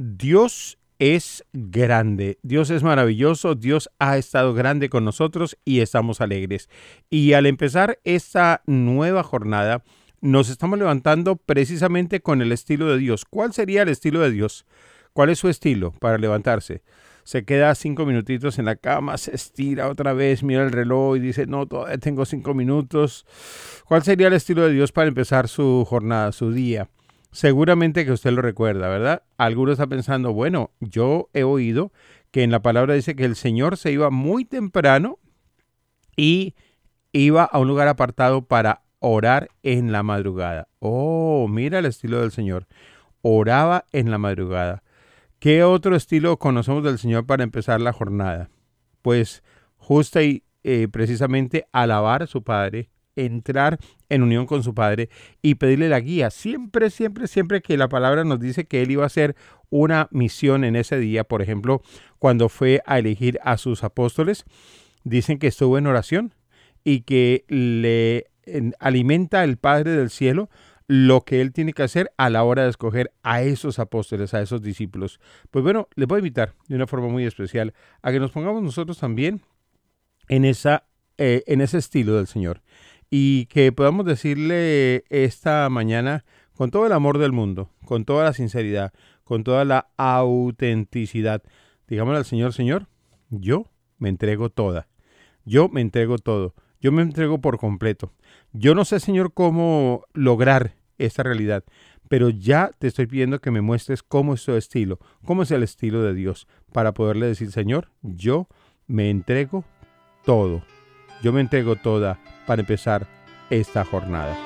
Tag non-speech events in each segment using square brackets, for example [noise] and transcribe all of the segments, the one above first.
Dios es grande, Dios es maravilloso, Dios ha estado grande con nosotros y estamos alegres. Y al empezar esta nueva jornada, nos estamos levantando precisamente con el estilo de Dios. ¿Cuál sería el estilo de Dios? ¿Cuál es su estilo para levantarse? Se queda cinco minutitos en la cama, se estira otra vez, mira el reloj y dice, no, todavía tengo cinco minutos. ¿Cuál sería el estilo de Dios para empezar su jornada, su día? Seguramente que usted lo recuerda, ¿verdad? Algunos está pensando, bueno, yo he oído que en la palabra dice que el Señor se iba muy temprano y iba a un lugar apartado para orar en la madrugada. Oh, mira el estilo del Señor. Oraba en la madrugada. ¿Qué otro estilo conocemos del Señor para empezar la jornada? Pues justo y eh, precisamente alabar a su Padre, entrar en unión con su Padre y pedirle la guía. Siempre, siempre, siempre que la palabra nos dice que Él iba a hacer una misión en ese día, por ejemplo, cuando fue a elegir a sus apóstoles, dicen que estuvo en oración y que le alimenta el Padre del cielo lo que él tiene que hacer a la hora de escoger a esos apóstoles, a esos discípulos. Pues bueno, les voy a invitar de una forma muy especial a que nos pongamos nosotros también en, esa, eh, en ese estilo del Señor y que podamos decirle esta mañana con todo el amor del mundo, con toda la sinceridad, con toda la autenticidad, digámosle al Señor, Señor, yo me entrego toda, yo me entrego todo, yo me entrego por completo. Yo no sé, Señor, cómo lograr esta realidad, pero ya te estoy pidiendo que me muestres cómo es tu estilo, cómo es el estilo de Dios, para poderle decir, Señor, yo me entrego todo, yo me entrego toda para empezar esta jornada.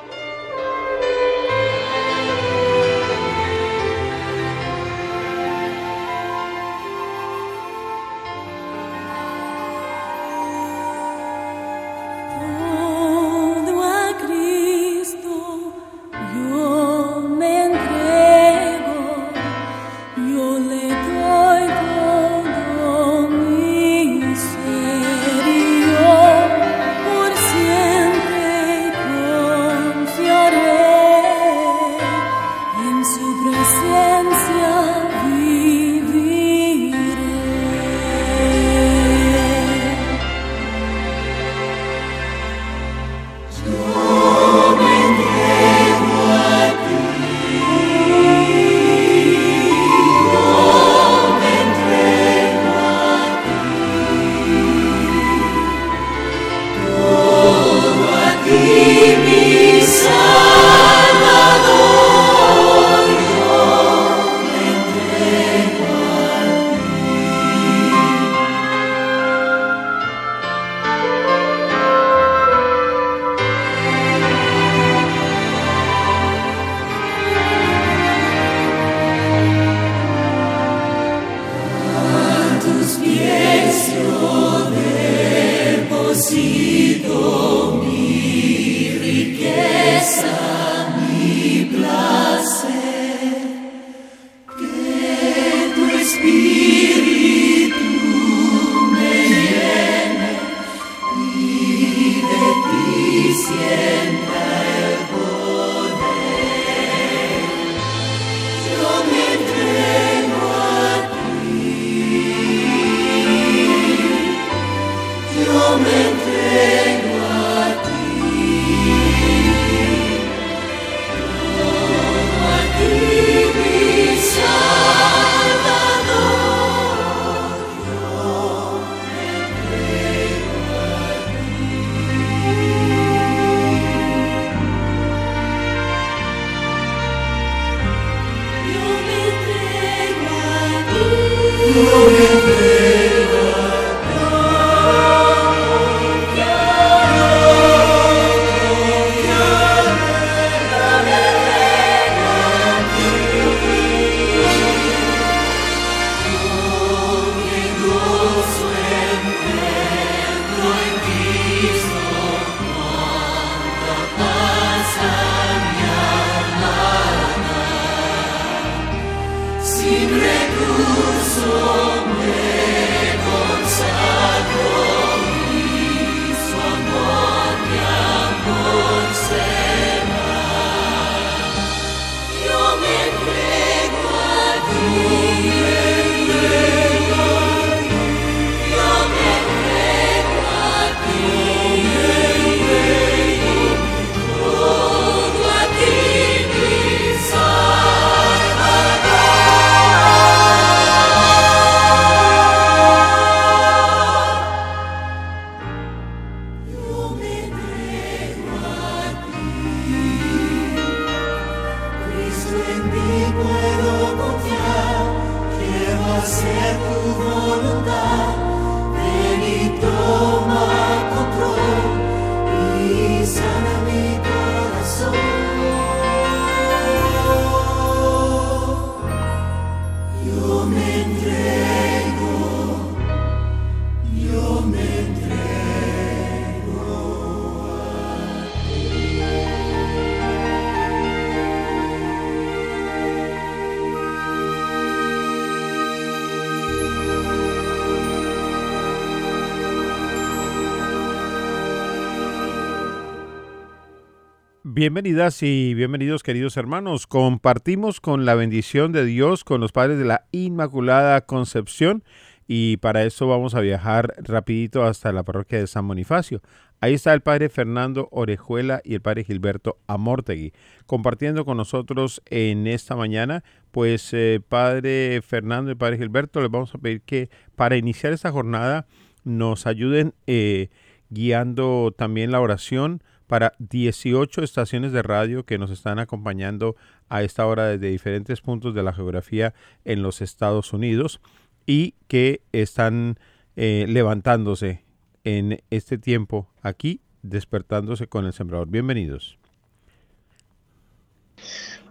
Bienvenidas y bienvenidos queridos hermanos. Compartimos con la bendición de Dios con los padres de la Inmaculada Concepción y para eso vamos a viajar rapidito hasta la parroquia de San Bonifacio. Ahí está el padre Fernando Orejuela y el padre Gilberto Amortegui compartiendo con nosotros en esta mañana. Pues eh, padre Fernando y padre Gilberto les vamos a pedir que para iniciar esta jornada nos ayuden eh, guiando también la oración para 18 estaciones de radio que nos están acompañando a esta hora desde diferentes puntos de la geografía en los Estados Unidos y que están eh, levantándose en este tiempo aquí, despertándose con el sembrador. Bienvenidos.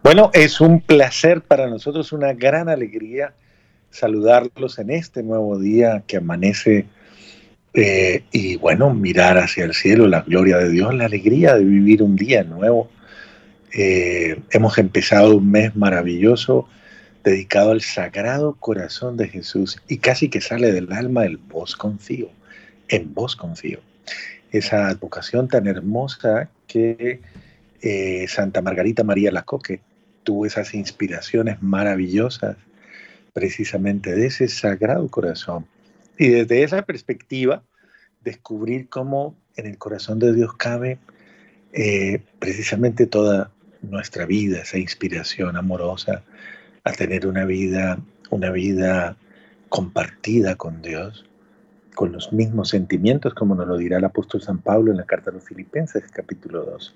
Bueno, es un placer para nosotros, una gran alegría saludarlos en este nuevo día que amanece eh, y bueno, mirar hacia el cielo, la gloria de Dios, la alegría de vivir un día nuevo. Eh, hemos empezado un mes maravilloso dedicado al Sagrado Corazón de Jesús y casi que sale del alma el vos confío, en vos confío. Esa advocación tan hermosa que eh, Santa Margarita María Lacoque tuvo esas inspiraciones maravillosas precisamente de ese Sagrado Corazón y desde esa perspectiva, descubrir cómo en el corazón de Dios cabe eh, precisamente toda nuestra vida, esa inspiración amorosa a tener una vida, una vida compartida con Dios, con los mismos sentimientos, como nos lo dirá el apóstol San Pablo en la carta a los Filipenses, capítulo 2.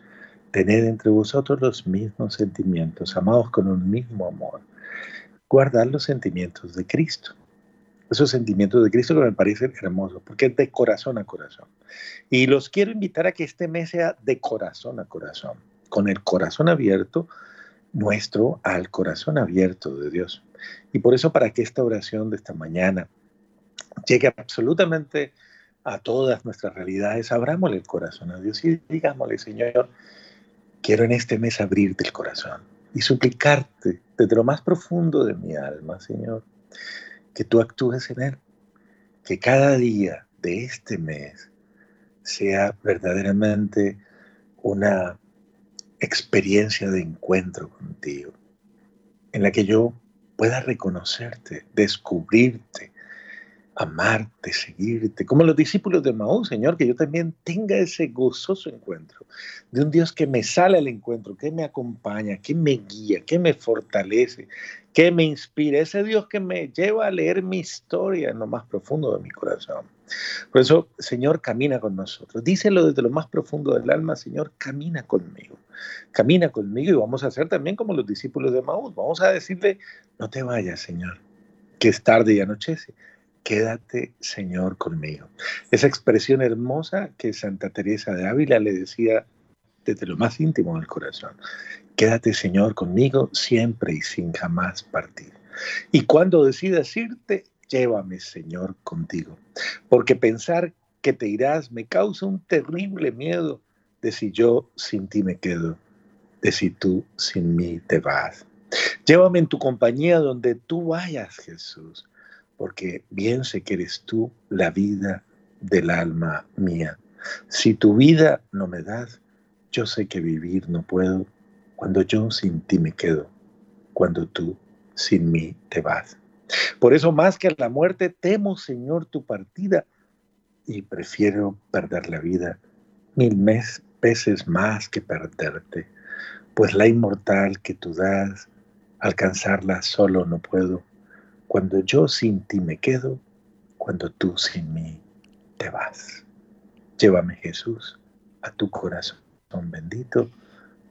Tened entre vosotros los mismos sentimientos, amados con un mismo amor. Guardad los sentimientos de Cristo esos sentimientos de Cristo que me parecen hermosos, porque es de corazón a corazón. Y los quiero invitar a que este mes sea de corazón a corazón, con el corazón abierto nuestro al corazón abierto de Dios. Y por eso para que esta oración de esta mañana llegue absolutamente a todas nuestras realidades, abrámosle el corazón a Dios y digámosle, Señor, quiero en este mes abrirte el corazón y suplicarte desde lo más profundo de mi alma, Señor, que tú actúes en él. Que cada día de este mes sea verdaderamente una experiencia de encuentro contigo, en la que yo pueda reconocerte, descubrirte, amarte, seguirte, como los discípulos de Maús, Señor, que yo también tenga ese gozoso encuentro de un Dios que me sale al encuentro, que me acompaña, que me guía, que me fortalece, que me inspira, ese Dios que me lleva a leer mi historia en lo más profundo de mi corazón. Por eso, Señor, camina con nosotros. Díselo desde lo más profundo del alma, Señor, camina conmigo. Camina conmigo y vamos a hacer también como los discípulos de Maús. Vamos a decirle, no te vayas, Señor, que es tarde y anochece quédate Señor conmigo. Esa expresión hermosa que Santa Teresa de Ávila le decía desde lo más íntimo del corazón. Quédate Señor conmigo siempre y sin jamás partir. Y cuando decidas irte, llévame Señor contigo. Porque pensar que te irás me causa un terrible miedo de si yo sin ti me quedo, de si tú sin mí te vas. Llévame en tu compañía donde tú vayas, Jesús porque bien sé que eres tú la vida del alma mía. Si tu vida no me das, yo sé que vivir no puedo cuando yo sin ti me quedo, cuando tú sin mí te vas. Por eso más que la muerte temo, Señor, tu partida y prefiero perder la vida mil veces más que perderte, pues la inmortal que tú das, alcanzarla solo no puedo cuando yo sin ti me quedo, cuando tú sin mí te vas. Llévame Jesús a tu corazón bendito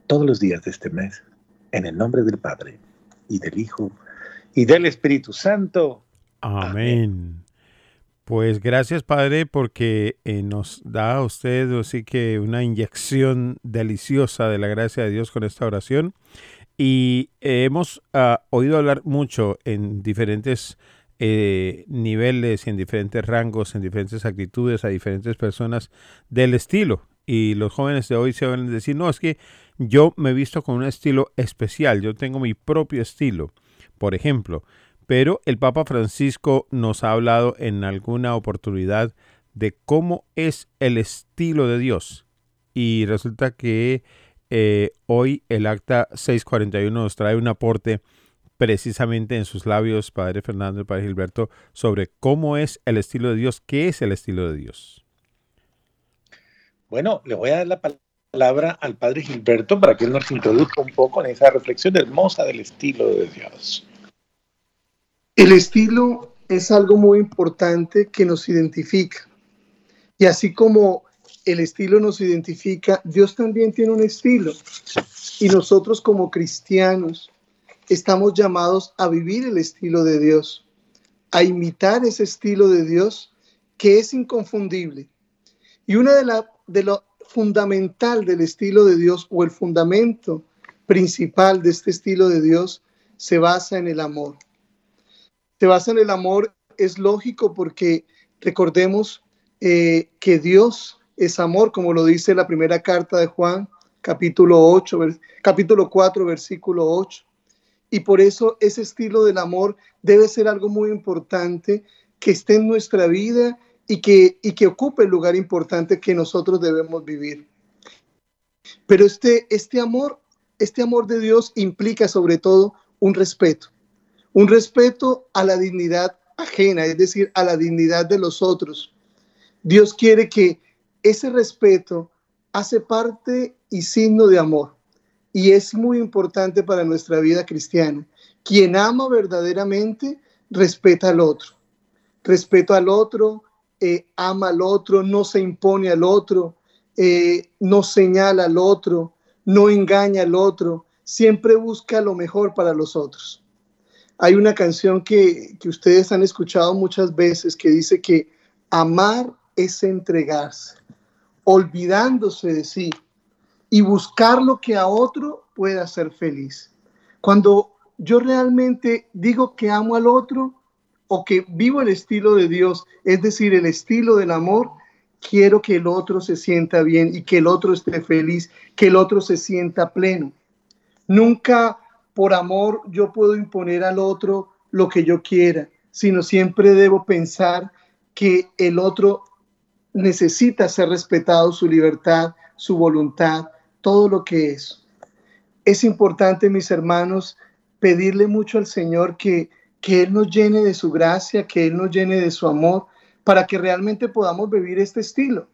todos los días de este mes, en el nombre del Padre y del Hijo y del Espíritu Santo. Amén. Pues gracias Padre porque eh, nos da a usted así que una inyección deliciosa de la gracia de Dios con esta oración Y hemos ah, oído hablar mucho en diferentes eh, niveles, en diferentes rangos, en diferentes actitudes, a diferentes personas del estilo. Y los jóvenes de hoy se van a decir, no, es que yo me he visto con un estilo especial, yo tengo mi propio estilo, por ejemplo. Pero el Papa Francisco nos ha hablado en alguna oportunidad de cómo es el estilo de Dios. Y resulta que eh, hoy el acta 641 nos trae un aporte precisamente en sus labios, Padre Fernando y Padre Gilberto, sobre cómo es el estilo de Dios, qué es el estilo de Dios. Bueno, le voy a dar la palabra al Padre Gilberto para que él nos introduzca un poco en esa reflexión hermosa del estilo de Dios. El estilo es algo muy importante que nos identifica. Y así como el estilo nos identifica, Dios también tiene un estilo. Y nosotros como cristianos estamos llamados a vivir el estilo de Dios, a imitar ese estilo de Dios que es inconfundible. Y una de, la, de lo fundamental del estilo de Dios o el fundamento principal de este estilo de Dios se basa en el amor. Se basa en el amor, es lógico porque recordemos eh, que Dios es amor, como lo dice la primera carta de Juan, capítulo 8, capítulo 4, versículo 8. Y por eso ese estilo del amor debe ser algo muy importante que esté en nuestra vida y que, y que ocupe el lugar importante que nosotros debemos vivir. Pero este, este amor, este amor de Dios implica sobre todo un respeto, un respeto a la dignidad ajena, es decir, a la dignidad de los otros. Dios quiere que ese respeto hace parte y signo de amor y es muy importante para nuestra vida cristiana. Quien ama verdaderamente respeta al otro. Respeto al otro, eh, ama al otro, no se impone al otro, eh, no señala al otro, no engaña al otro, siempre busca lo mejor para los otros. Hay una canción que, que ustedes han escuchado muchas veces que dice que amar es entregarse olvidándose de sí y buscar lo que a otro pueda hacer feliz. Cuando yo realmente digo que amo al otro o que vivo el estilo de Dios, es decir, el estilo del amor, quiero que el otro se sienta bien y que el otro esté feliz, que el otro se sienta pleno. Nunca por amor yo puedo imponer al otro lo que yo quiera, sino siempre debo pensar que el otro necesita ser respetado su libertad, su voluntad, todo lo que es. Es importante, mis hermanos, pedirle mucho al Señor que, que Él nos llene de su gracia, que Él nos llene de su amor, para que realmente podamos vivir este estilo.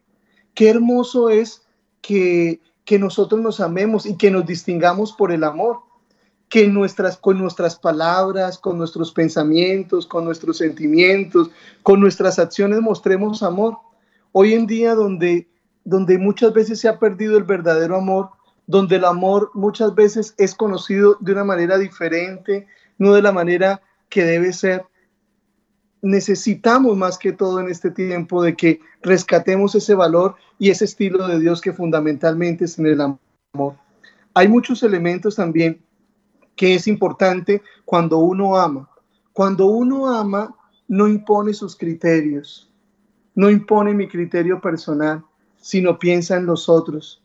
Qué hermoso es que, que nosotros nos amemos y que nos distingamos por el amor, que nuestras, con nuestras palabras, con nuestros pensamientos, con nuestros sentimientos, con nuestras acciones mostremos amor Hoy en día donde, donde muchas veces se ha perdido el verdadero amor, donde el amor muchas veces es conocido de una manera diferente, no de la manera que debe ser, necesitamos más que todo en este tiempo de que rescatemos ese valor y ese estilo de Dios que fundamentalmente es en el amor. Hay muchos elementos también que es importante cuando uno ama. Cuando uno ama, no impone sus criterios, no impone mi criterio personal, sino piensa en los otros.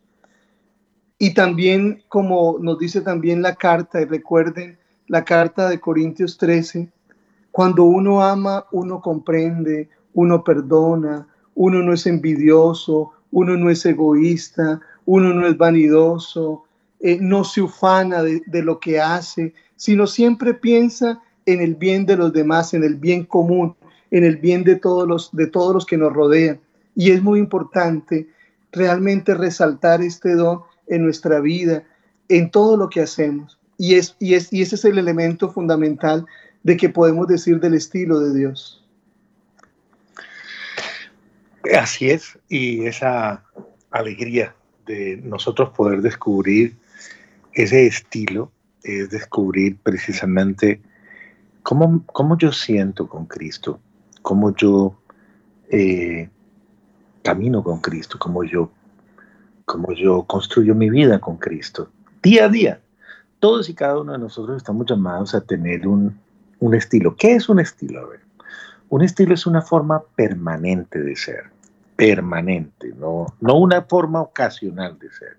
Y también, como nos dice también la carta, recuerden la carta de Corintios 13, cuando uno ama, uno comprende, uno perdona, uno no es envidioso, uno no es egoísta, uno no es vanidoso, eh, no se ufana de lo que hace, sino siempre piensa en el bien de los demás, en el bien común, en el bien de todos los, de todos los que nos rodean. Y es muy importante realmente resaltar este don en nuestra vida, en todo lo que hacemos. Y, es, y, es, y ese es el elemento fundamental de que podemos decir del estilo de Dios. Así es, y esa alegría de nosotros poder descubrir ese estilo es descubrir precisamente cómo, cómo yo siento con Cristo, cómo yo eh, camino con Cristo, cómo yo, cómo yo construyo mi vida con Cristo, día a día, todos y cada uno de nosotros estamos llamados a tener un, un estilo. ¿Qué es un estilo? A ver, un estilo es una forma permanente de ser, permanente, no, no una forma ocasional de ser,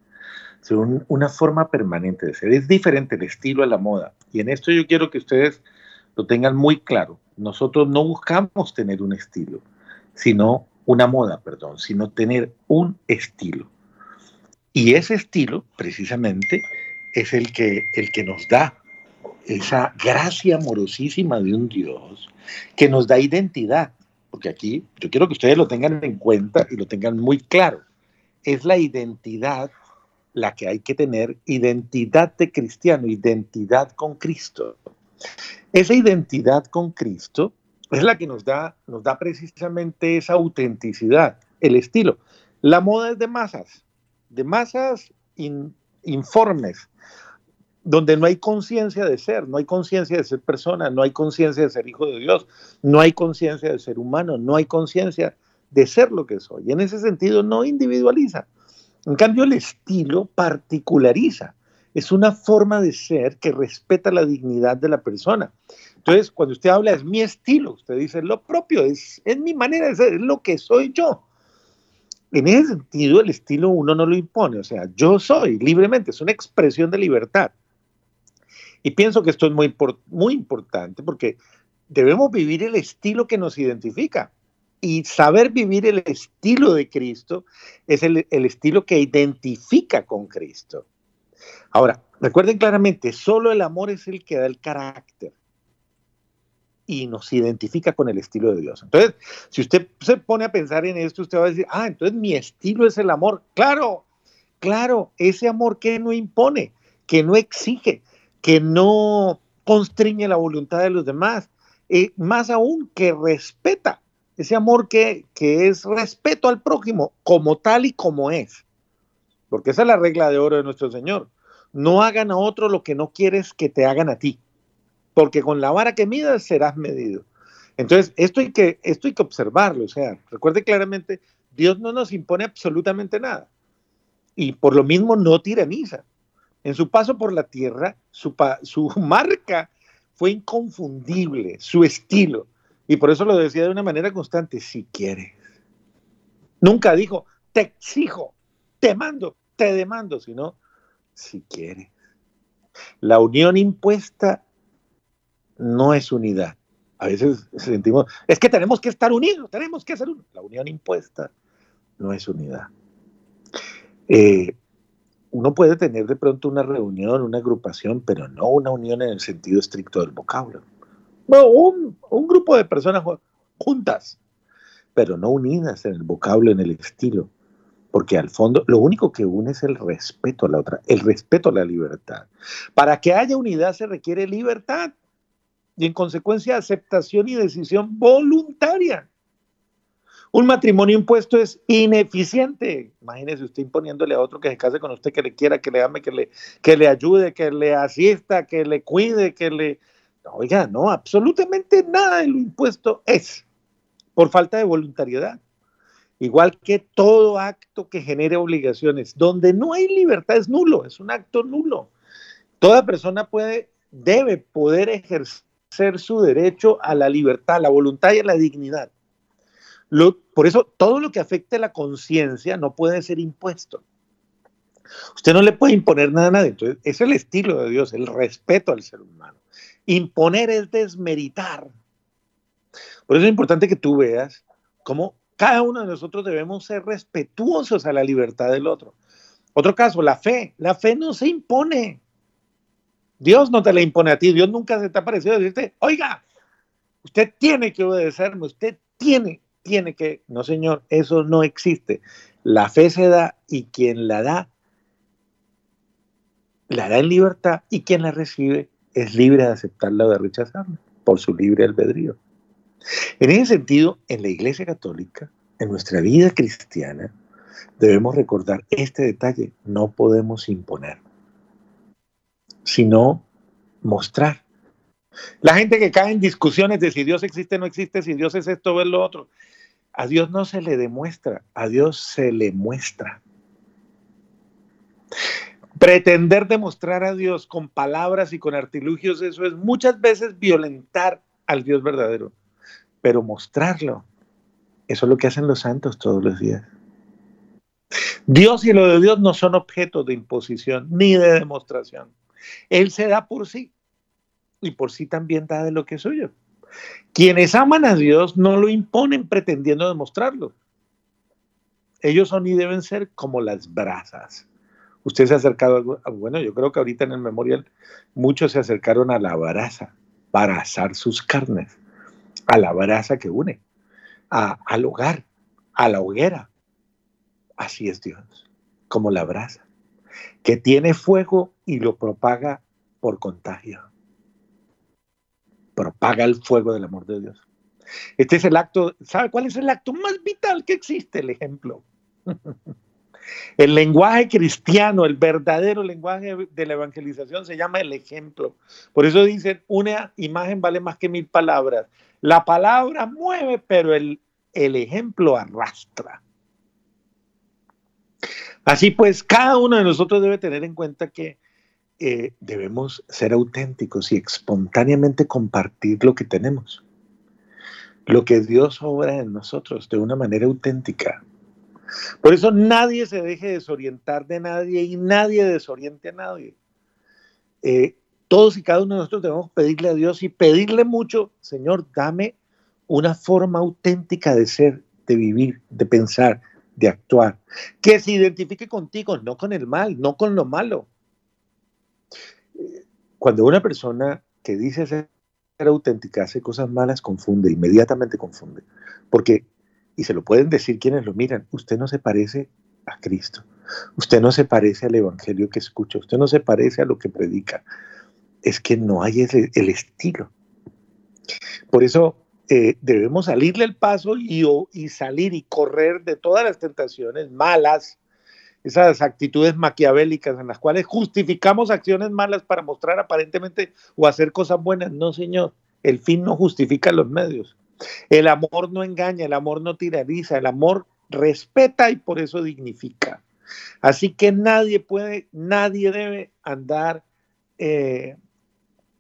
una forma permanente de ser. Es diferente el estilo a la moda. Y en esto yo quiero que ustedes lo tengan muy claro. Nosotros no buscamos tener un estilo, sino una moda, perdón, sino tener un estilo. Y ese estilo, precisamente, es el que, el que nos da esa gracia amorosísima de un Dios que nos da identidad. Porque aquí yo quiero que ustedes lo tengan en cuenta y lo tengan muy claro. Es la identidad la que hay que tener, identidad de cristiano, identidad con Cristo. Esa identidad con Cristo es la que nos da, nos da precisamente esa autenticidad, el estilo. La moda es de masas, de masas informes, donde no hay conciencia de ser, no hay conciencia de ser persona, no hay conciencia de ser hijo de Dios, no hay conciencia de ser humano, no hay conciencia de ser lo que soy. En ese sentido no individualiza. En cambio, el estilo particulariza. Es una forma de ser que respeta la dignidad de la persona. Entonces, cuando usted habla, es mi estilo, usted dice lo propio, es, es mi manera de ser, es lo que soy yo. En ese sentido, el estilo uno no lo impone, o sea, yo soy libremente, es una expresión de libertad. Y pienso que esto es muy, muy importante porque debemos vivir el estilo que nos identifica. Y saber vivir el estilo de Cristo es el, el estilo que identifica con Cristo. Ahora, recuerden claramente, solo el amor es el que da el carácter y nos identifica con el estilo de Dios. Entonces, si usted se pone a pensar en esto, usted va a decir, ah, entonces mi estilo es el amor. Claro, claro, ese amor que no impone, que no exige, que no constriñe la voluntad de los demás, eh, más aún que respeta, ese amor que, que es respeto al prójimo como tal y como es. Porque esa es la regla de oro de nuestro Señor. No hagan a otro lo que no quieres que te hagan a ti, porque con la vara que midas serás medido. Entonces, esto hay que, esto hay que observarlo. O sea, recuerde claramente, Dios no nos impone absolutamente nada. Y por lo mismo no tiraniza. En su paso por la tierra, su, su [laughs] marca fue inconfundible, su estilo. Y por eso lo decía de una manera constante, si quieres. Nunca dijo, te exijo, te mando, te demando, sino, si quieres. La unión impuesta no es unidad. A veces sentimos, es que tenemos que estar unidos, tenemos que ser uno. La unión impuesta no es unidad. Eh, uno puede tener de pronto una reunión, una agrupación, pero no una unión en el sentido estricto del vocablo. No, un, un grupo de personas juntas, pero no unidas en el vocablo, en el estilo. Porque al fondo lo único que une es el respeto a la otra, el respeto a la libertad. Para que haya unidad se requiere libertad y en consecuencia aceptación y decisión voluntaria. Un matrimonio impuesto es ineficiente. Imagínese usted imponiéndole a otro que se case con usted, que le quiera, que le ame, que le, que le ayude, que le asista, que le cuide, que le... Oiga, no, absolutamente nada de lo impuesto es por falta de voluntariedad. Igual que todo acto que genere obligaciones, donde no hay libertad es nulo, es un acto nulo. Toda persona puede, debe poder ejercer su derecho a la libertad, a la voluntad y a la dignidad por eso todo lo que afecte la conciencia no puede ser impuesto. Usted no le puede imponer nada a nadie. Entonces, es el estilo de Dios, el respeto al ser humano. Imponer es desmeritar. Por eso es importante que tú veas cómo cada uno de nosotros debemos ser respetuosos a la libertad del otro. Otro caso, la fe. La fe no se impone. Dios no te la impone a ti. Dios nunca se te ha parecido decirte, oiga, usted tiene que obedecerme, usted tiene tiene que, no señor, eso no existe. La fe se da y quien la da, la da en libertad y quien la recibe es libre de aceptarla o de rechazarla por su libre albedrío. En ese sentido, en la Iglesia Católica, en nuestra vida cristiana, debemos recordar este detalle, no podemos imponer, sino mostrar. La gente que cae en discusiones de si Dios existe o no existe, si Dios es esto o es lo otro, a Dios no se le demuestra, a Dios se le muestra. Pretender demostrar a Dios con palabras y con artilugios, eso es muchas veces violentar al Dios verdadero. Pero mostrarlo, eso es lo que hacen los santos todos los días. Dios y lo de Dios no son objetos de imposición ni de demostración. Él se da por sí y por sí también da de lo que es suyo. Quienes aman a Dios no lo imponen pretendiendo demostrarlo. Ellos son y deben ser como las brasas. Usted se ha acercado, a, bueno, yo creo que ahorita en el memorial muchos se acercaron a la brasa para asar sus carnes, a la brasa que une, al hogar, a la hoguera. Así es Dios, como la brasa, que tiene fuego y lo propaga por contagio. Propaga el fuego del amor de Dios. Este es el acto, ¿sabe cuál es el acto más vital que existe? El ejemplo. [laughs] El lenguaje cristiano, el verdadero lenguaje de la evangelización se llama el ejemplo. Por eso dicen, una imagen vale más que mil palabras. La palabra mueve, pero el, el ejemplo arrastra. Así pues, cada uno de nosotros debe tener en cuenta que eh, debemos ser auténticos y espontáneamente compartir lo que tenemos, lo que Dios obra en nosotros de una manera auténtica. Por eso nadie se deje desorientar de nadie y nadie desoriente a nadie. Eh, todos y cada uno de nosotros debemos pedirle a Dios y pedirle mucho, Señor, dame una forma auténtica de ser, de vivir, de pensar, de actuar, que se identifique contigo, no con el mal, no con lo malo. Cuando una persona que dice ser auténtica hace cosas malas, confunde, inmediatamente confunde, porque y se lo pueden decir quienes lo miran, usted no se parece a Cristo, usted no se parece al Evangelio que escucha, usted no se parece a lo que predica, es que no hay el estilo. Por eso eh, debemos salirle el paso y salir y correr de todas las tentaciones malas, esas actitudes maquiavélicas en las cuales justificamos acciones malas para mostrar aparentemente o hacer cosas buenas. No, señor, el fin no justifica los medios. El amor no engaña, el amor no tirariza, el amor respeta y por eso dignifica. Así que nadie puede, nadie debe andar eh,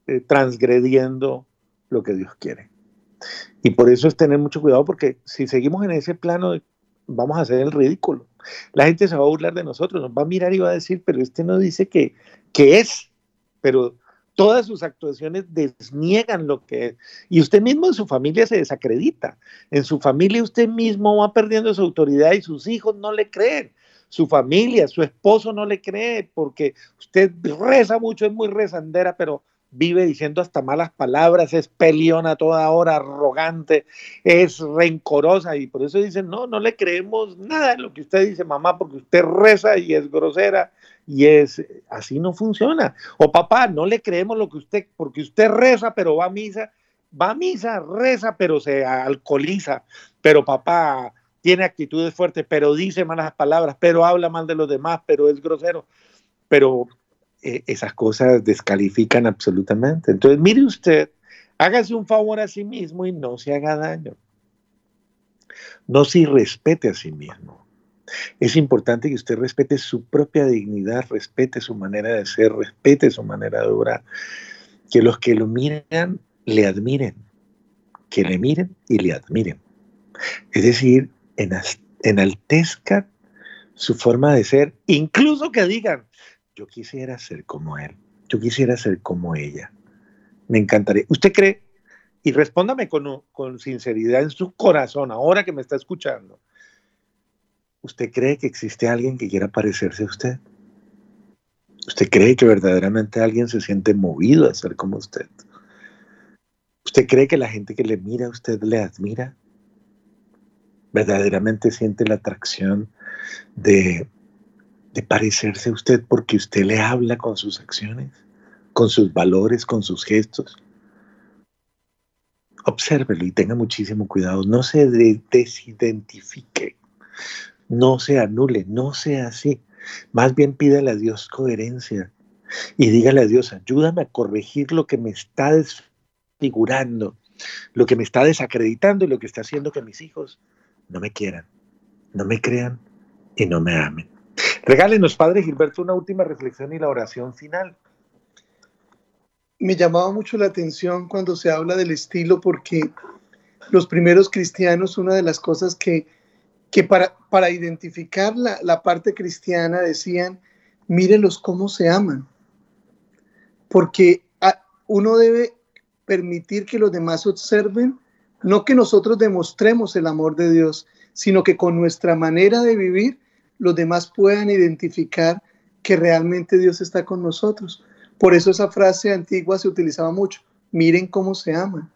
eh, transgrediendo lo que Dios quiere. Y por eso es tener mucho cuidado porque si seguimos en ese plano vamos a hacer el ridículo. La gente se va a burlar de nosotros, nos va a mirar y va a decir, pero este no dice que, que es, pero todas sus actuaciones desniegan lo que es. Y usted mismo en su familia se desacredita. En su familia usted mismo va perdiendo su autoridad y sus hijos no le creen. Su familia, su esposo no le cree porque usted reza mucho, es muy rezandera, pero vive diciendo hasta malas palabras, es peleona toda hora, arrogante, es rencorosa y por eso dicen, no, no le creemos nada de lo que usted dice, mamá, porque usted reza y es grosera y es, así no funciona. O papá, no le creemos lo que usted, porque usted reza, pero va a misa, va a misa, reza, pero se alcoholiza. Pero papá tiene actitudes fuertes, pero dice malas palabras, pero habla mal de los demás, pero es grosero. Pero eh, esas cosas descalifican absolutamente. Entonces, mire usted, hágase un favor a sí mismo y no se haga daño. No se respete a sí mismo. Es importante que usted respete su propia dignidad, respete su manera de ser, respete su manera de obrar. Que los que lo miran le admiren, que le miren y le admiren. Es decir, enaltezcan su forma de ser, incluso que digan, yo quisiera ser como él, yo quisiera ser como ella. Me encantaría. ¿Usted cree? Y respóndame con, con sinceridad en su corazón, ahora que me está escuchando. ¿Usted cree que existe alguien que quiera parecerse a usted? ¿Usted cree que verdaderamente alguien se siente movido a ser como usted? ¿Usted cree que la gente que le mira a usted le admira? ¿Verdaderamente siente la atracción de, de parecerse a usted porque usted le habla con sus acciones, con sus valores, con sus gestos? Obsérvelo y tenga muchísimo cuidado. No se desidentifique no se anule, no sea así. Más bien pídale a Dios coherencia y dígale a Dios, ayúdame a corregir lo que me está desfigurando, lo que me está desacreditando y lo que está haciendo que mis hijos no me quieran, no me crean y no me amen. Regálenos, Padre Gilberto, una última reflexión y la oración final. Me llamaba mucho la atención cuando se habla del estilo porque los primeros cristianos, una de las cosas que, que para, para identificar la, la parte cristiana decían, mírenlos cómo se aman, porque uno debe permitir que los demás observen, no que nosotros demostremos el amor de Dios, sino que con nuestra manera de vivir los demás puedan identificar que realmente Dios está con nosotros. Por eso esa frase antigua se utilizaba mucho, miren cómo se aman.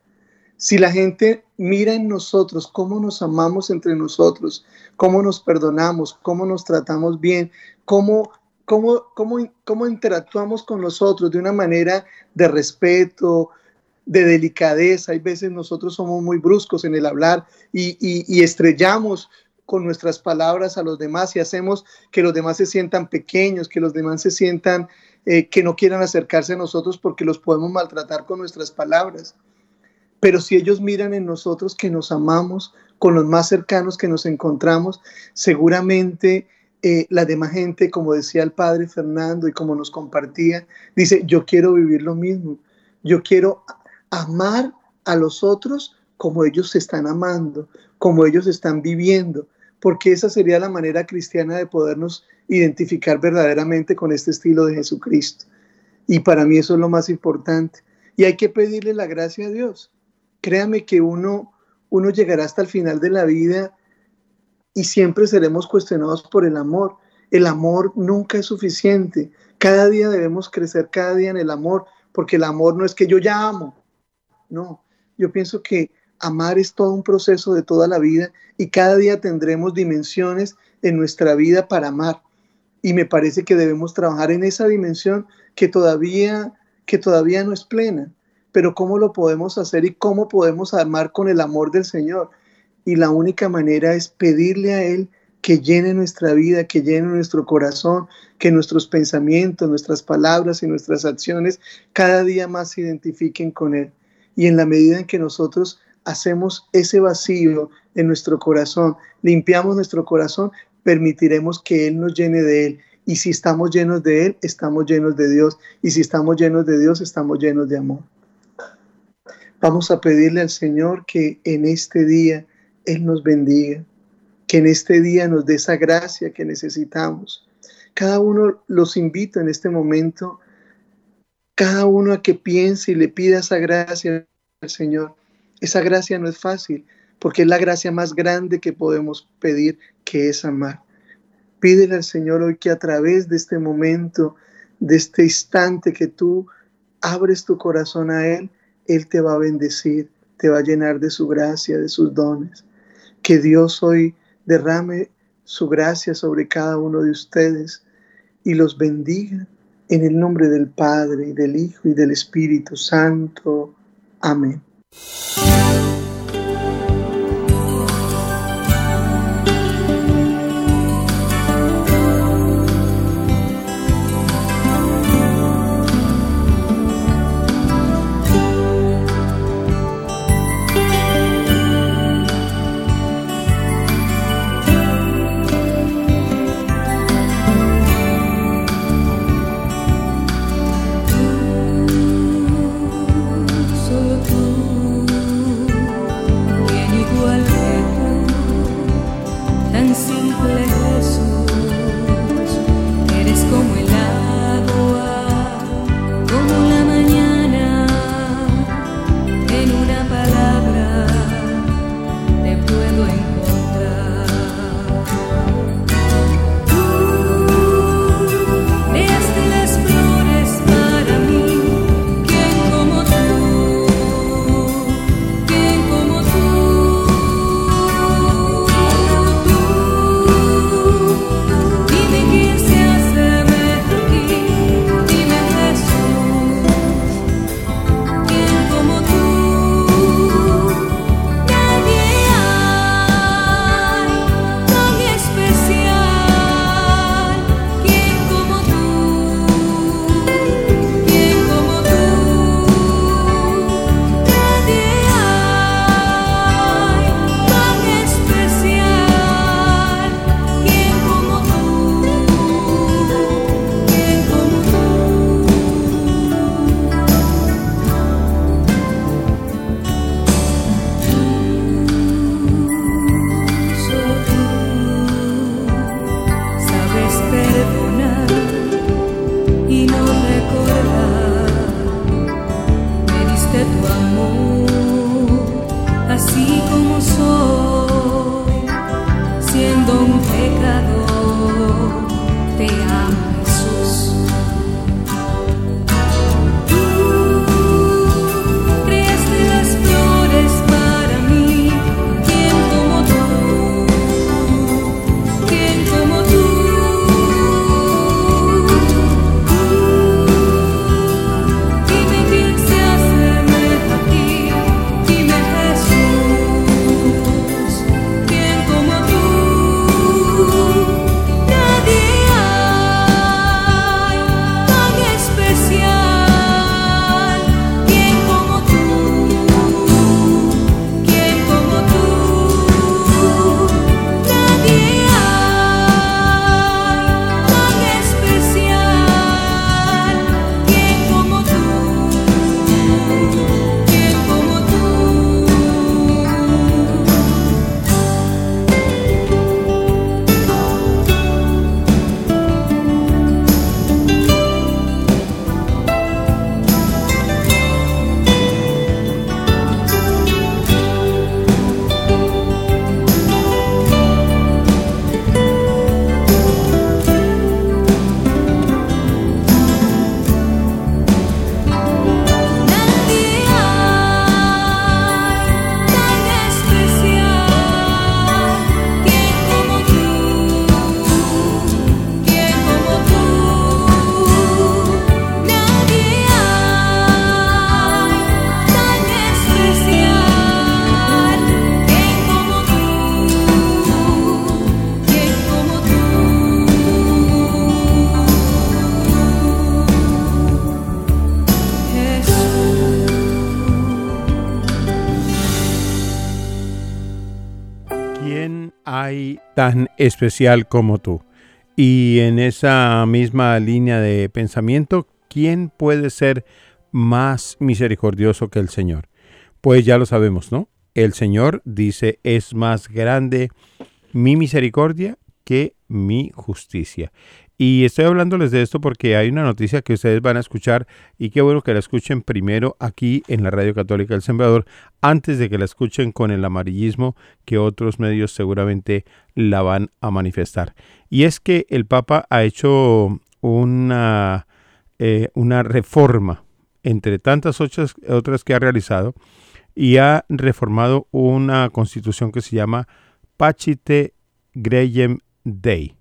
Si la gente mira en nosotros cómo nos amamos entre nosotros, cómo nos perdonamos, cómo nos tratamos bien, cómo cómo, cómo, interactuamos con nosotros de una manera de respeto, de delicadeza. Hay veces nosotros somos muy bruscos en el hablar y, estrellamos con nuestras palabras a los demás y hacemos que los demás se sientan pequeños, que los demás se sientan eh, que no quieran acercarse a nosotros porque los podemos maltratar con nuestras palabras. Pero si ellos miran en nosotros que nos amamos, con los más cercanos que nos encontramos, seguramente eh, la demás gente, como decía el padre Fernando y como nos compartía, dice, yo quiero vivir lo mismo, yo quiero amar a los otros como ellos se están amando, como ellos están viviendo, porque esa sería la manera cristiana de podernos identificar verdaderamente con este estilo de Jesucristo. Y para mí eso es lo más importante. Y hay que pedirle la gracia a Dios. Créame que uno, uno llegará hasta el final de la vida y siempre seremos cuestionados por el amor. El amor nunca es suficiente. Cada día debemos crecer, cada día en el amor, porque el amor no es que yo ya amo. No, yo pienso que amar es todo un proceso de toda la vida y cada día tendremos dimensiones en nuestra vida para amar. Y me parece que debemos trabajar en esa dimensión que todavía, que todavía no es plena. Pero ¿cómo lo podemos hacer y cómo podemos amar con el amor del Señor? y la única manera es pedirle a Él que llene nuestra vida, que llene nuestro corazón, que nuestros pensamientos, nuestras palabras y nuestras acciones cada día más se identifiquen con Él. Y en la medida en que nosotros hacemos ese vacío en nuestro corazón, limpiamos nuestro corazón, permitiremos que Él nos llene de Él. Y si estamos llenos de Él, estamos llenos de Dios. Y si estamos llenos de Dios, estamos llenos de amor. Vamos a pedirle al Señor que en este día él nos bendiga, que en este día nos dé esa gracia que necesitamos. Cada uno los invito en este momento, cada uno a que piense y le pida esa gracia al Señor. Esa gracia no es fácil, porque es la gracia más grande que podemos pedir, que es amar. Pídele al Señor hoy que a través de este momento, de este instante que tú abres tu corazón a Él, Él te va a bendecir, te va a llenar de su gracia, de sus dones. Que Dios hoy derrame su gracia sobre cada uno de ustedes y los bendiga en el nombre del Padre, y del Hijo y del Espíritu Santo. Amén. Tan especial como tú. Y en esa misma línea de pensamiento, ¿quién puede ser más misericordioso que el Señor? Pues ya lo sabemos, ¿no? El Señor dice, es más grande mi misericordia que mi justicia. Y estoy hablándoles de esto porque hay una noticia que ustedes van a escuchar y qué bueno que la escuchen primero aquí en la Radio Católica del Sembrador antes de que la escuchen con el amarillismo que otros medios seguramente la van a manifestar. Y es que el Papa ha hecho una, eh, una reforma entre tantas otras, que ha realizado y ha reformado una constitución que se llama Pachite Greyem Dei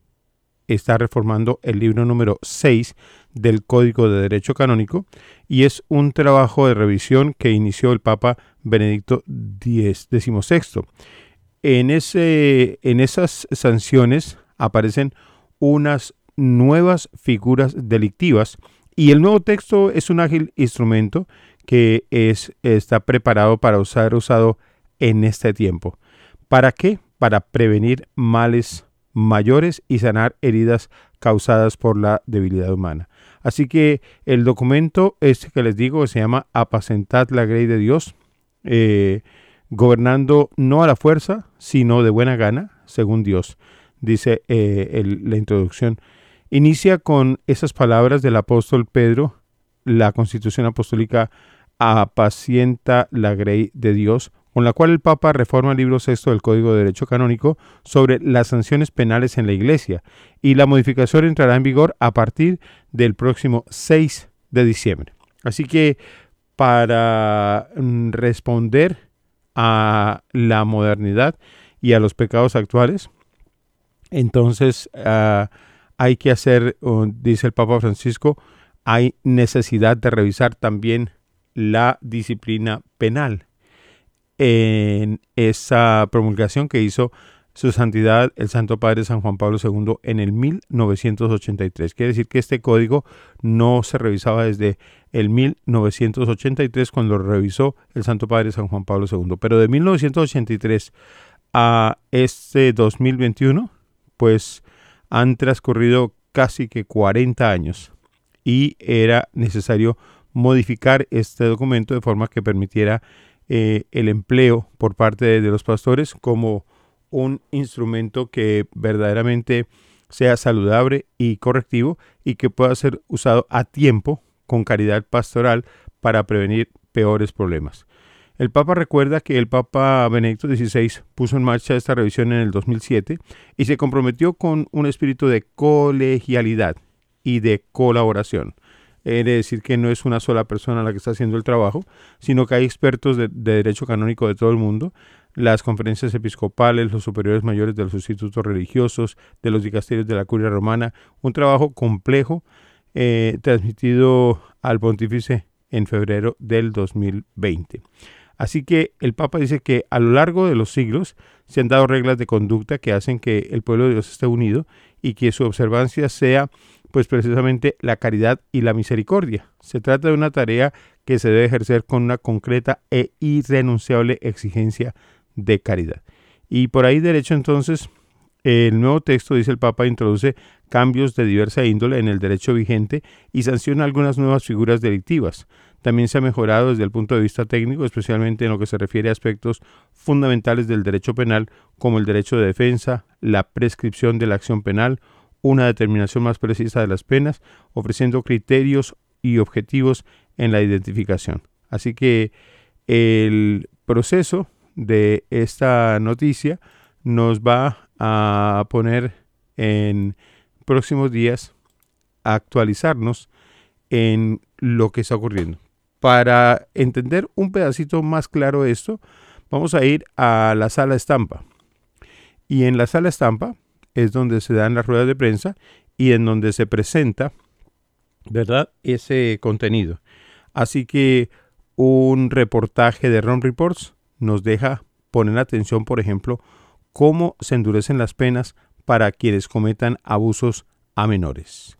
está reformando el libro número 6 del Código de Derecho Canónico y es un trabajo de revisión que inició el Papa Benedicto XVI. En, en esas sanciones aparecen unas nuevas figuras delictivas y el nuevo texto es un ágil instrumento que es, está preparado para ser usado en este tiempo. ¿Para qué? Para prevenir males mayores y sanar heridas causadas por la debilidad humana. Así que el documento este que les digo se llama Apacentad la Grey de Dios, eh, gobernando no a la fuerza, sino de buena gana, según Dios, dice eh, la introducción. Inicia con esas palabras del apóstol Pedro, la constitución apostólica apacienta la grey de Dios, con la cual el Papa reforma el libro sexto del Código de Derecho Canónico sobre las sanciones penales en la Iglesia, y la modificación entrará en vigor a partir del próximo 6 de diciembre. Así que para mm, responder a la modernidad y a los pecados actuales, entonces ah, hay que hacer, dice el Papa Francisco, hay necesidad de revisar también la disciplina penal en esa promulgación que hizo su santidad el Santo Padre San Juan Pablo II en el 1983. Quiere decir que este código no se revisaba desde el 1983 cuando lo revisó el Santo Padre San Juan Pablo II. Pero de 1983 a este 2021, pues han transcurrido casi que 40 años y era necesario modificar este documento de forma que permitiera eh, el empleo por parte de, los pastores como un instrumento que verdaderamente sea saludable y correctivo y que pueda ser usado a tiempo con caridad pastoral para prevenir peores problemas. El Papa recuerda que el Papa Benedicto XVI puso en marcha esta revisión en el 2007 y se comprometió con un espíritu de colegialidad y de colaboración. Es decir que no es una sola persona la que está haciendo el trabajo, sino que hay expertos de, de derecho canónico de todo el mundo, las conferencias episcopales, los superiores mayores de los institutos religiosos, de los dicasterios de la curia romana, un trabajo complejo eh, transmitido al pontífice en febrero del 2020. Así que el Papa dice que a lo largo de los siglos se han dado reglas de conducta que hacen que el pueblo de Dios esté unido y que su observancia sea pues precisamente la caridad y la misericordia. Se trata de una tarea que se debe ejercer con una concreta e irrenunciable exigencia de caridad. Y por ahí derecho entonces, el nuevo texto, dice el Papa, introduce cambios de diversa índole en el derecho vigente y sanciona algunas nuevas figuras delictivas. También se ha mejorado desde el punto de vista técnico, especialmente en lo que se refiere a aspectos fundamentales del derecho penal, como el derecho de defensa, la prescripción de la acción penal, una determinación más precisa de las penas, ofreciendo criterios y objetivos en la identificación. Así que el proceso de esta noticia nos va a poner en próximos días a actualizarnos en lo que está ocurriendo. Para entender un pedacito más claro esto, vamos a ir a la sala estampa. Y en la sala estampa es donde se dan las ruedas de prensa y en donde se presenta, ¿verdad?, ese contenido. Así que un reportaje de Ron Reports nos deja poner atención, por ejemplo, cómo se endurecen las penas para quienes cometan abusos a menores.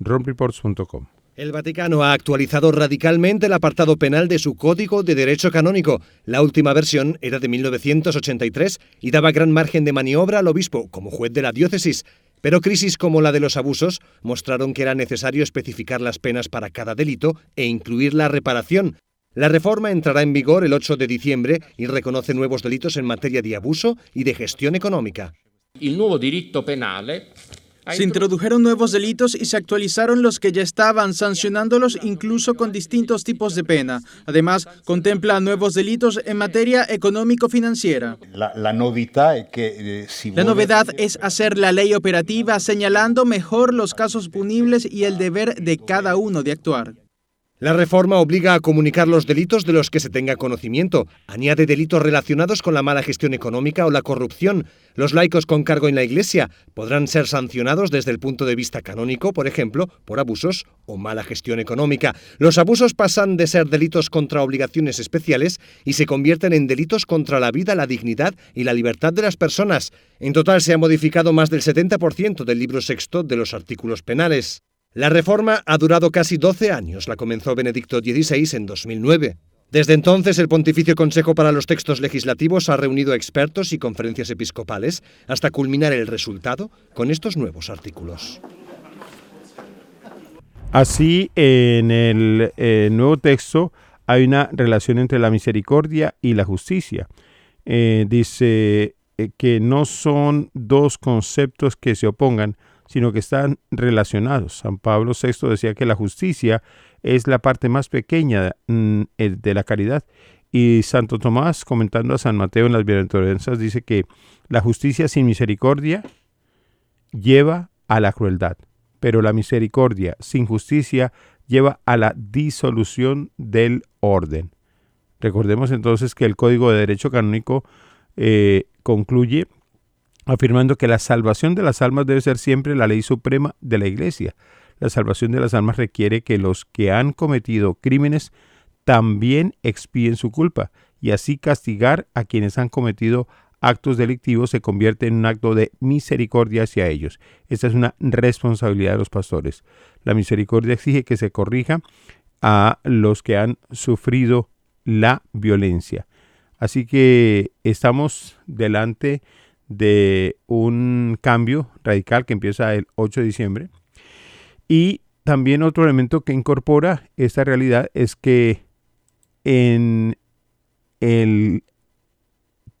romreports.com el Vaticano ha actualizado radicalmente el apartado penal de su Código de Derecho Canónico. La última versión era de 1983 y daba gran margen de maniobra al obispo como juez de la diócesis. Pero crisis como la de los abusos mostraron que era necesario especificar las penas para cada delito e incluir la reparación. La reforma entrará en vigor el 8 de diciembre y reconoce nuevos delitos en materia de abuso y de gestión económica. El nuevo se introdujeron nuevos delitos y se actualizaron los que ya estaban, sancionándolos incluso con distintos tipos de pena. Además, contempla nuevos delitos en materia económico-financiera. La, novedad eh, la novedad es hacer la ley operativa señalando mejor los casos punibles y el deber de cada uno de actuar. La reforma obliga a comunicar los delitos de los que se tenga conocimiento, añade delitos relacionados con la mala gestión económica o la corrupción. Los laicos con cargo en la Iglesia podrán ser sancionados desde el punto de vista canónico, por ejemplo, por abusos o mala gestión económica. Los abusos pasan de ser delitos contra obligaciones especiales y se convierten en delitos contra la vida, la dignidad y la libertad de las personas. En total se ha modificado más del 70% del libro sexto de los artículos penales. La reforma ha durado casi 12 años, la comenzó Benedicto XVI en 2009. Desde entonces, el Pontificio Consejo para los Textos Legislativos ha reunido expertos y conferencias episcopales hasta culminar el resultado con estos nuevos artículos. Así, en el eh, nuevo texto hay una relación entre la misericordia y la justicia. Eh, dice eh, que no son dos conceptos que se opongan, sino que están relacionados. San Pablo VI decía que la justicia es la parte más pequeña mm, de la caridad. Y Santo Tomás, comentando a San Mateo en las bienaventuranzas, dice que la justicia sin misericordia lleva a la crueldad, pero la misericordia sin justicia lleva a la disolución del orden. Recordemos entonces que el Código de Derecho Canónico eh, concluye afirmando que la salvación de las almas debe ser siempre la ley suprema de la Iglesia. La salvación de las almas requiere que los que han cometido crímenes también expíen su culpa y así castigar a quienes han cometido actos delictivos se convierte en un acto de misericordia hacia ellos. Esta es una responsabilidad de los pastores. La misericordia exige que se corrija a los que han sufrido la violencia. Así que estamos delante de un cambio radical que empieza el 8 de diciembre. Y también otro elemento que incorpora esta realidad es que en el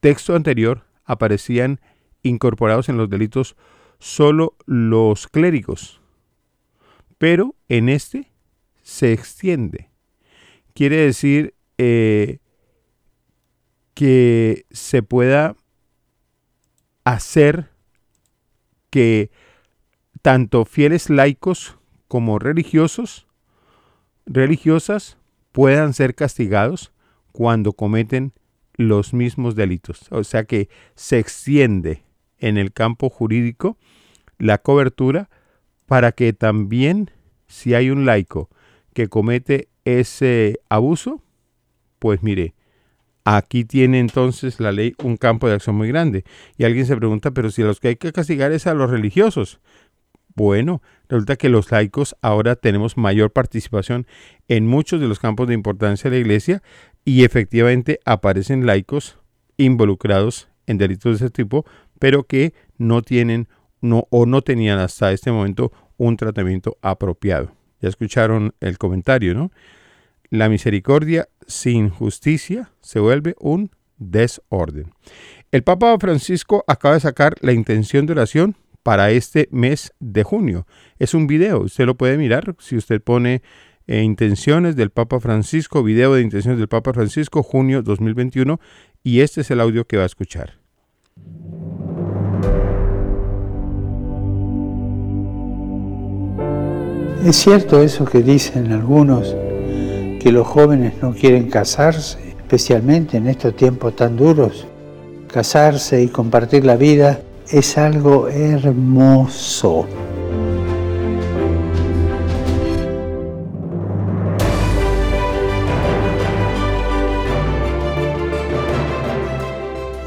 texto anterior aparecían incorporados en los delitos solo los clérigos, pero en este se extiende. Quiere decir eh, que se pueda hacer que tanto fieles laicos como religiosos, religiosas, puedan ser castigados cuando cometen los mismos delitos. O sea que se extiende en el campo jurídico la cobertura para que también si hay un laico que comete ese abuso, pues mire, aquí tiene entonces la ley un campo de acción muy grande. Y alguien se pregunta, pero si los que hay que castigar es a los religiosos. Bueno, resulta que los laicos ahora tenemos mayor participación en muchos de los campos de importancia de la iglesia y efectivamente aparecen laicos involucrados en delitos de ese tipo, pero que no tienen no, o no tenían hasta este momento un tratamiento apropiado. Ya escucharon el comentario, ¿no? La misericordia sin justicia se vuelve un desorden. El Papa Francisco acaba de sacar la intención de oración para este mes de junio. Es un video, usted lo puede mirar si usted pone e intenciones del Papa Francisco, video de intenciones del Papa Francisco, junio 2021, y este es el audio que va a escuchar. Es cierto eso que dicen algunos, que los jóvenes no quieren casarse, especialmente en estos tiempos tan duros. Casarse y compartir la vida es algo hermoso.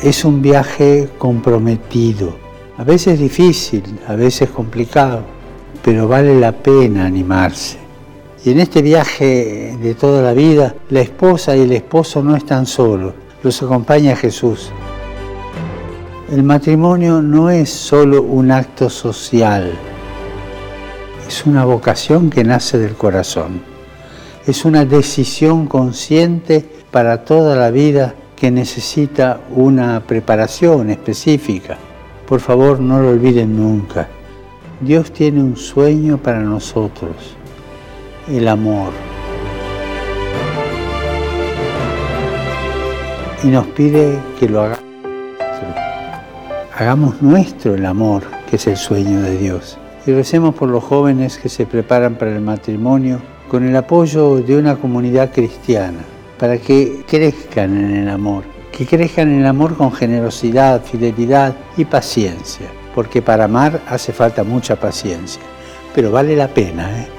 es un viaje comprometido, a veces difícil, a veces complicado, pero vale la pena animarse. Y en este viaje de toda la vida, la esposa y el esposo no están solos, los acompaña Jesús. El matrimonio no es solo un acto social, es una vocación que nace del corazón, es una decisión consciente para toda la vida que necesita una preparación específica. Por favor, no lo olviden nunca. Dios tiene un sueño para nosotros, el amor. Y nos pide que lo hagamos. Hagamos nuestro el amor, que es el sueño de Dios. Y recemos por los jóvenes que se preparan para el matrimonio con el apoyo de una comunidad cristiana para que crezcan en el amor, que crezcan en el amor con generosidad, fidelidad y paciencia, porque para amar hace falta mucha paciencia, pero vale la pena. ¿eh?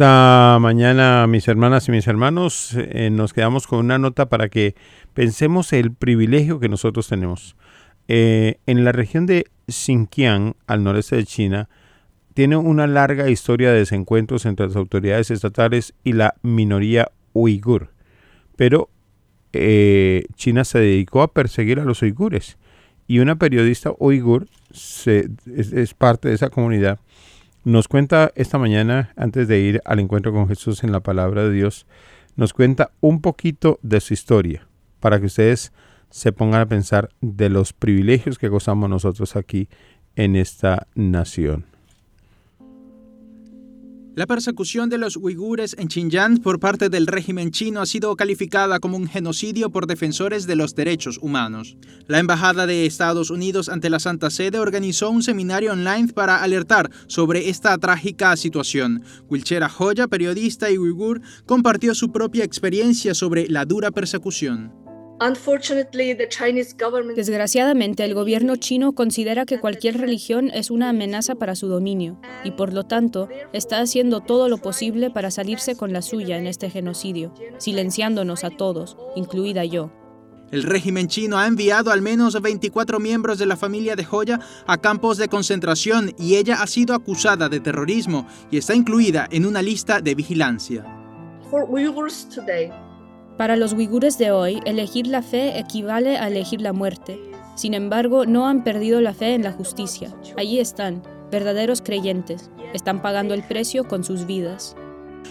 Esta mañana, mis hermanas y mis hermanos, eh, nos quedamos con una nota para que pensemos el privilegio que nosotros tenemos. Eh, en la región de Xinjiang, al noreste de China, tiene una larga historia de desencuentros entre las autoridades estatales y la minoría uigur. Pero eh, China se dedicó a perseguir a los uigures y una periodista uigur es parte de esa comunidad nos cuenta esta mañana, antes de ir al encuentro con Jesús en la palabra de Dios, nos cuenta un poquito de su historia, para que ustedes se pongan a pensar de los privilegios que gozamos nosotros aquí en esta nación. La persecución de los uigures en Xinjiang por parte del régimen chino ha sido calificada como un genocidio por defensores de los derechos humanos. La Embajada de Estados Unidos ante la Santa Sede organizó un seminario online para alertar sobre esta trágica situación. Wilchera Joya, periodista y uigur, compartió su propia experiencia sobre la dura persecución. Unfortunately, the Chinese government Desgraciadamente, el gobierno chino considera que cualquier religión es una amenaza para su dominio y por lo tanto está haciendo todo lo posible para salirse con la suya en este genocidio, silenciándonos a todos, incluida yo. El régimen chino ha enviado al menos 24 miembros de la familia de Joya a campos de concentración y ella ha sido acusada de terrorismo y está incluida en una lista de vigilancia. for Uyghurs today. Para los uigures de hoy, elegir la fe equivale a elegir la muerte. Sin embargo, no han perdido la fe en la justicia. Allí están, verdaderos creyentes. Están pagando el precio con sus vidas.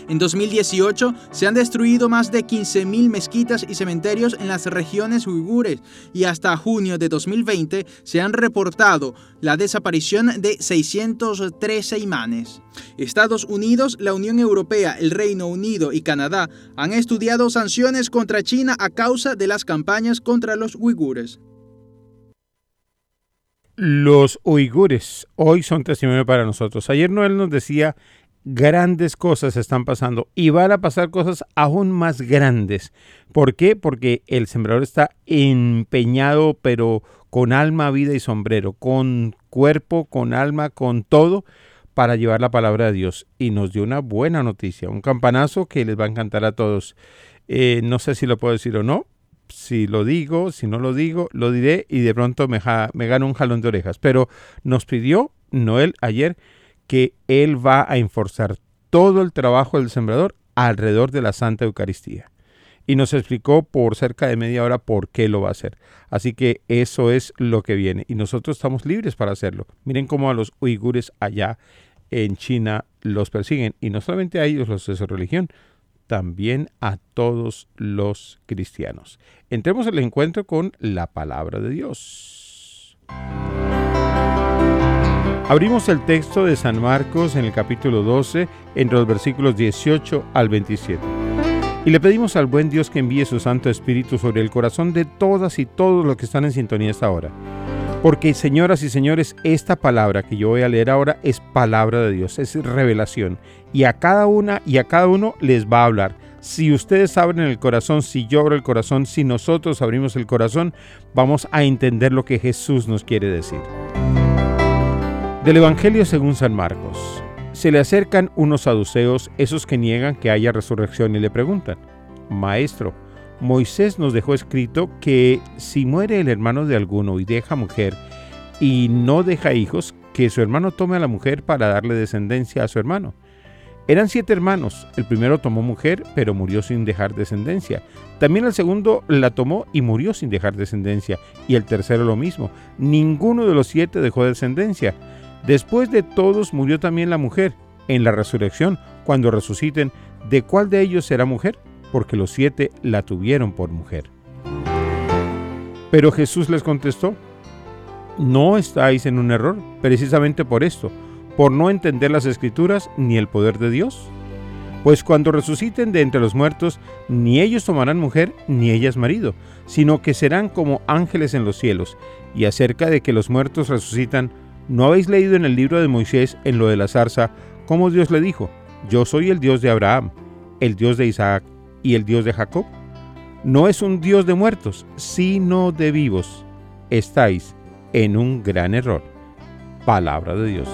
En 2018 se han destruido más de 15.000 mezquitas y cementerios en las regiones uigures y hasta junio de 2020 se han reportado la desaparición de 613 imanes. Estados Unidos, la Unión Europea, el Reino Unido y Canadá han estudiado sanciones contra China a causa de las campañas contra los uigures. Los uigures hoy son testimonio para nosotros. Ayer Noel nos decía grandes cosas están pasando y van a pasar cosas aún más grandes. ¿Por qué? Porque el sembrador está empeñado, pero con alma, vida y sombrero, con cuerpo, con alma, con todo, para llevar la palabra de Dios. Y nos dio una buena noticia, un campanazo que les va a encantar a todos. Eh, no sé si lo puedo decir o no. Si lo digo, si no lo digo, lo diré y de pronto me, ja- me gano un jalón de orejas. Pero nos pidió Noel ayer que Él va a enforzar todo el trabajo del sembrador alrededor de la Santa Eucaristía. Y nos explicó por cerca de media hora por qué lo va a hacer. Así que eso es lo que viene. Y nosotros estamos libres para hacerlo. Miren cómo a los uigures allá en China los persiguen. Y no solamente a ellos los de su religión, también a todos los cristianos. Entremos al encuentro con la palabra de Dios. Abrimos el texto de San Marcos en el capítulo 12, entre los versículos 18 al 27. Y le pedimos al buen Dios que envíe su Santo Espíritu sobre el corazón de todas y todos los que están en sintonía esta hora. Porque, señoras y señores, esta palabra que yo voy a leer ahora es palabra de Dios, es revelación. Y a cada una y a cada uno les va a hablar. Si ustedes abren el corazón, si yo abro el corazón, si nosotros abrimos el corazón, vamos a entender lo que Jesús nos quiere decir. Del Evangelio según San Marcos. Se le acercan unos saduceos, esos que niegan que haya resurrección, y le preguntan, Maestro, Moisés nos dejó escrito que si muere el hermano de alguno y deja mujer y no deja hijos, que su hermano tome a la mujer para darle descendencia a su hermano. Eran siete hermanos, el primero tomó mujer, pero murió sin dejar descendencia. También el segundo la tomó y murió sin dejar descendencia, y el tercero lo mismo. Ninguno de los siete dejó descendencia. Después de todos murió también la mujer. En la resurrección, cuando resuciten, ¿de cuál de ellos será mujer? Porque los siete la tuvieron por mujer. Pero Jesús les contestó, no estáis en un error, precisamente por esto, por no entender las escrituras ni el poder de Dios? Pues cuando resuciten de entre los muertos, ni ellos tomarán mujer, ni ellas marido, sino que serán como ángeles en los cielos. Y acerca de que los muertos resucitan, ¿no habéis leído en el libro de Moisés, en lo de la zarza, cómo Dios le dijo, yo soy el Dios de Abraham, el Dios de Isaac y el Dios de Jacob? No es un Dios de muertos, sino de vivos. Estáis en un gran error. Palabra de Dios.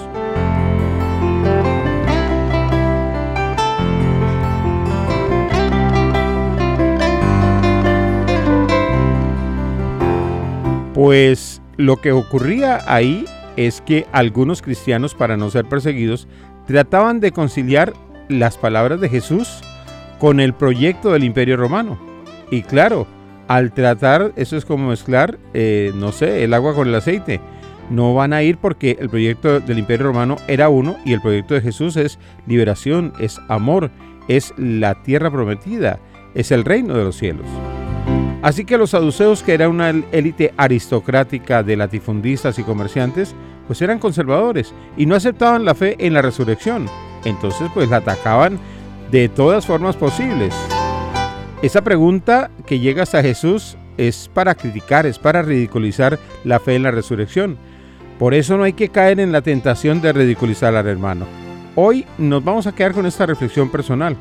Pues lo que ocurría ahí es que algunos cristianos, para no ser perseguidos, trataban de conciliar las palabras de Jesús con el proyecto del imperio romano. Y claro, al tratar, eso es como mezclar, eh, no sé, el agua con el aceite. No van a ir porque el proyecto del imperio romano era uno y el proyecto de Jesús es liberación, es amor, es la tierra prometida, es el reino de los cielos. Así que los saduceos, que era una élite aristocrática de latifundistas y comerciantes, pues eran conservadores y no aceptaban la fe en la resurrección. Entonces pues la atacaban de todas formas posibles. Esa pregunta que llega hasta Jesús es para criticar, es para ridiculizar la fe en la resurrección. Por eso no hay que caer en la tentación de ridiculizar al hermano. Hoy nos vamos a quedar con esta reflexión personal.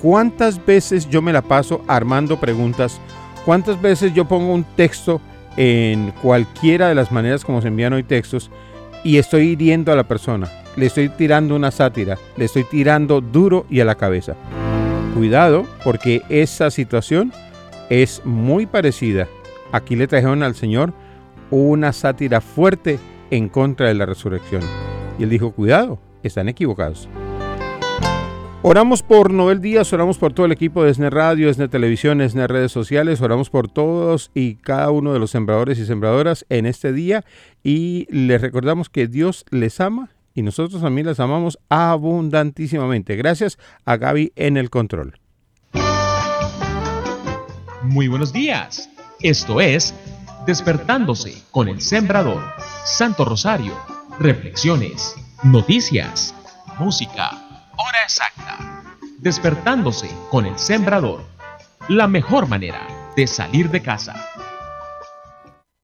¿Cuántas veces yo me la paso armando preguntas ¿Cuántas veces yo pongo un texto en cualquiera de las maneras como se envían hoy textos y estoy hiriendo a la persona? Le estoy tirando una sátira, le estoy tirando duro y a la cabeza. Cuidado porque esa situación es muy parecida. Aquí le trajeron al Señor una sátira fuerte en contra de la resurrección. Y él dijo, cuidado, están equivocados. Oramos por Noel Díaz, oramos por todo el equipo de SNE Radio, SNE Televisión, SNE Redes Sociales, oramos por todos y cada uno de los sembradores y sembradoras en este día y les recordamos que Dios les ama y nosotros también les amamos abundantísimamente. Gracias a Gaby en el control. Muy buenos días. Esto es Despertándose con el Sembrador. Santo Rosario. Reflexiones. Noticias. Música hora exacta. Despertándose con el sembrador. La mejor manera de salir de casa.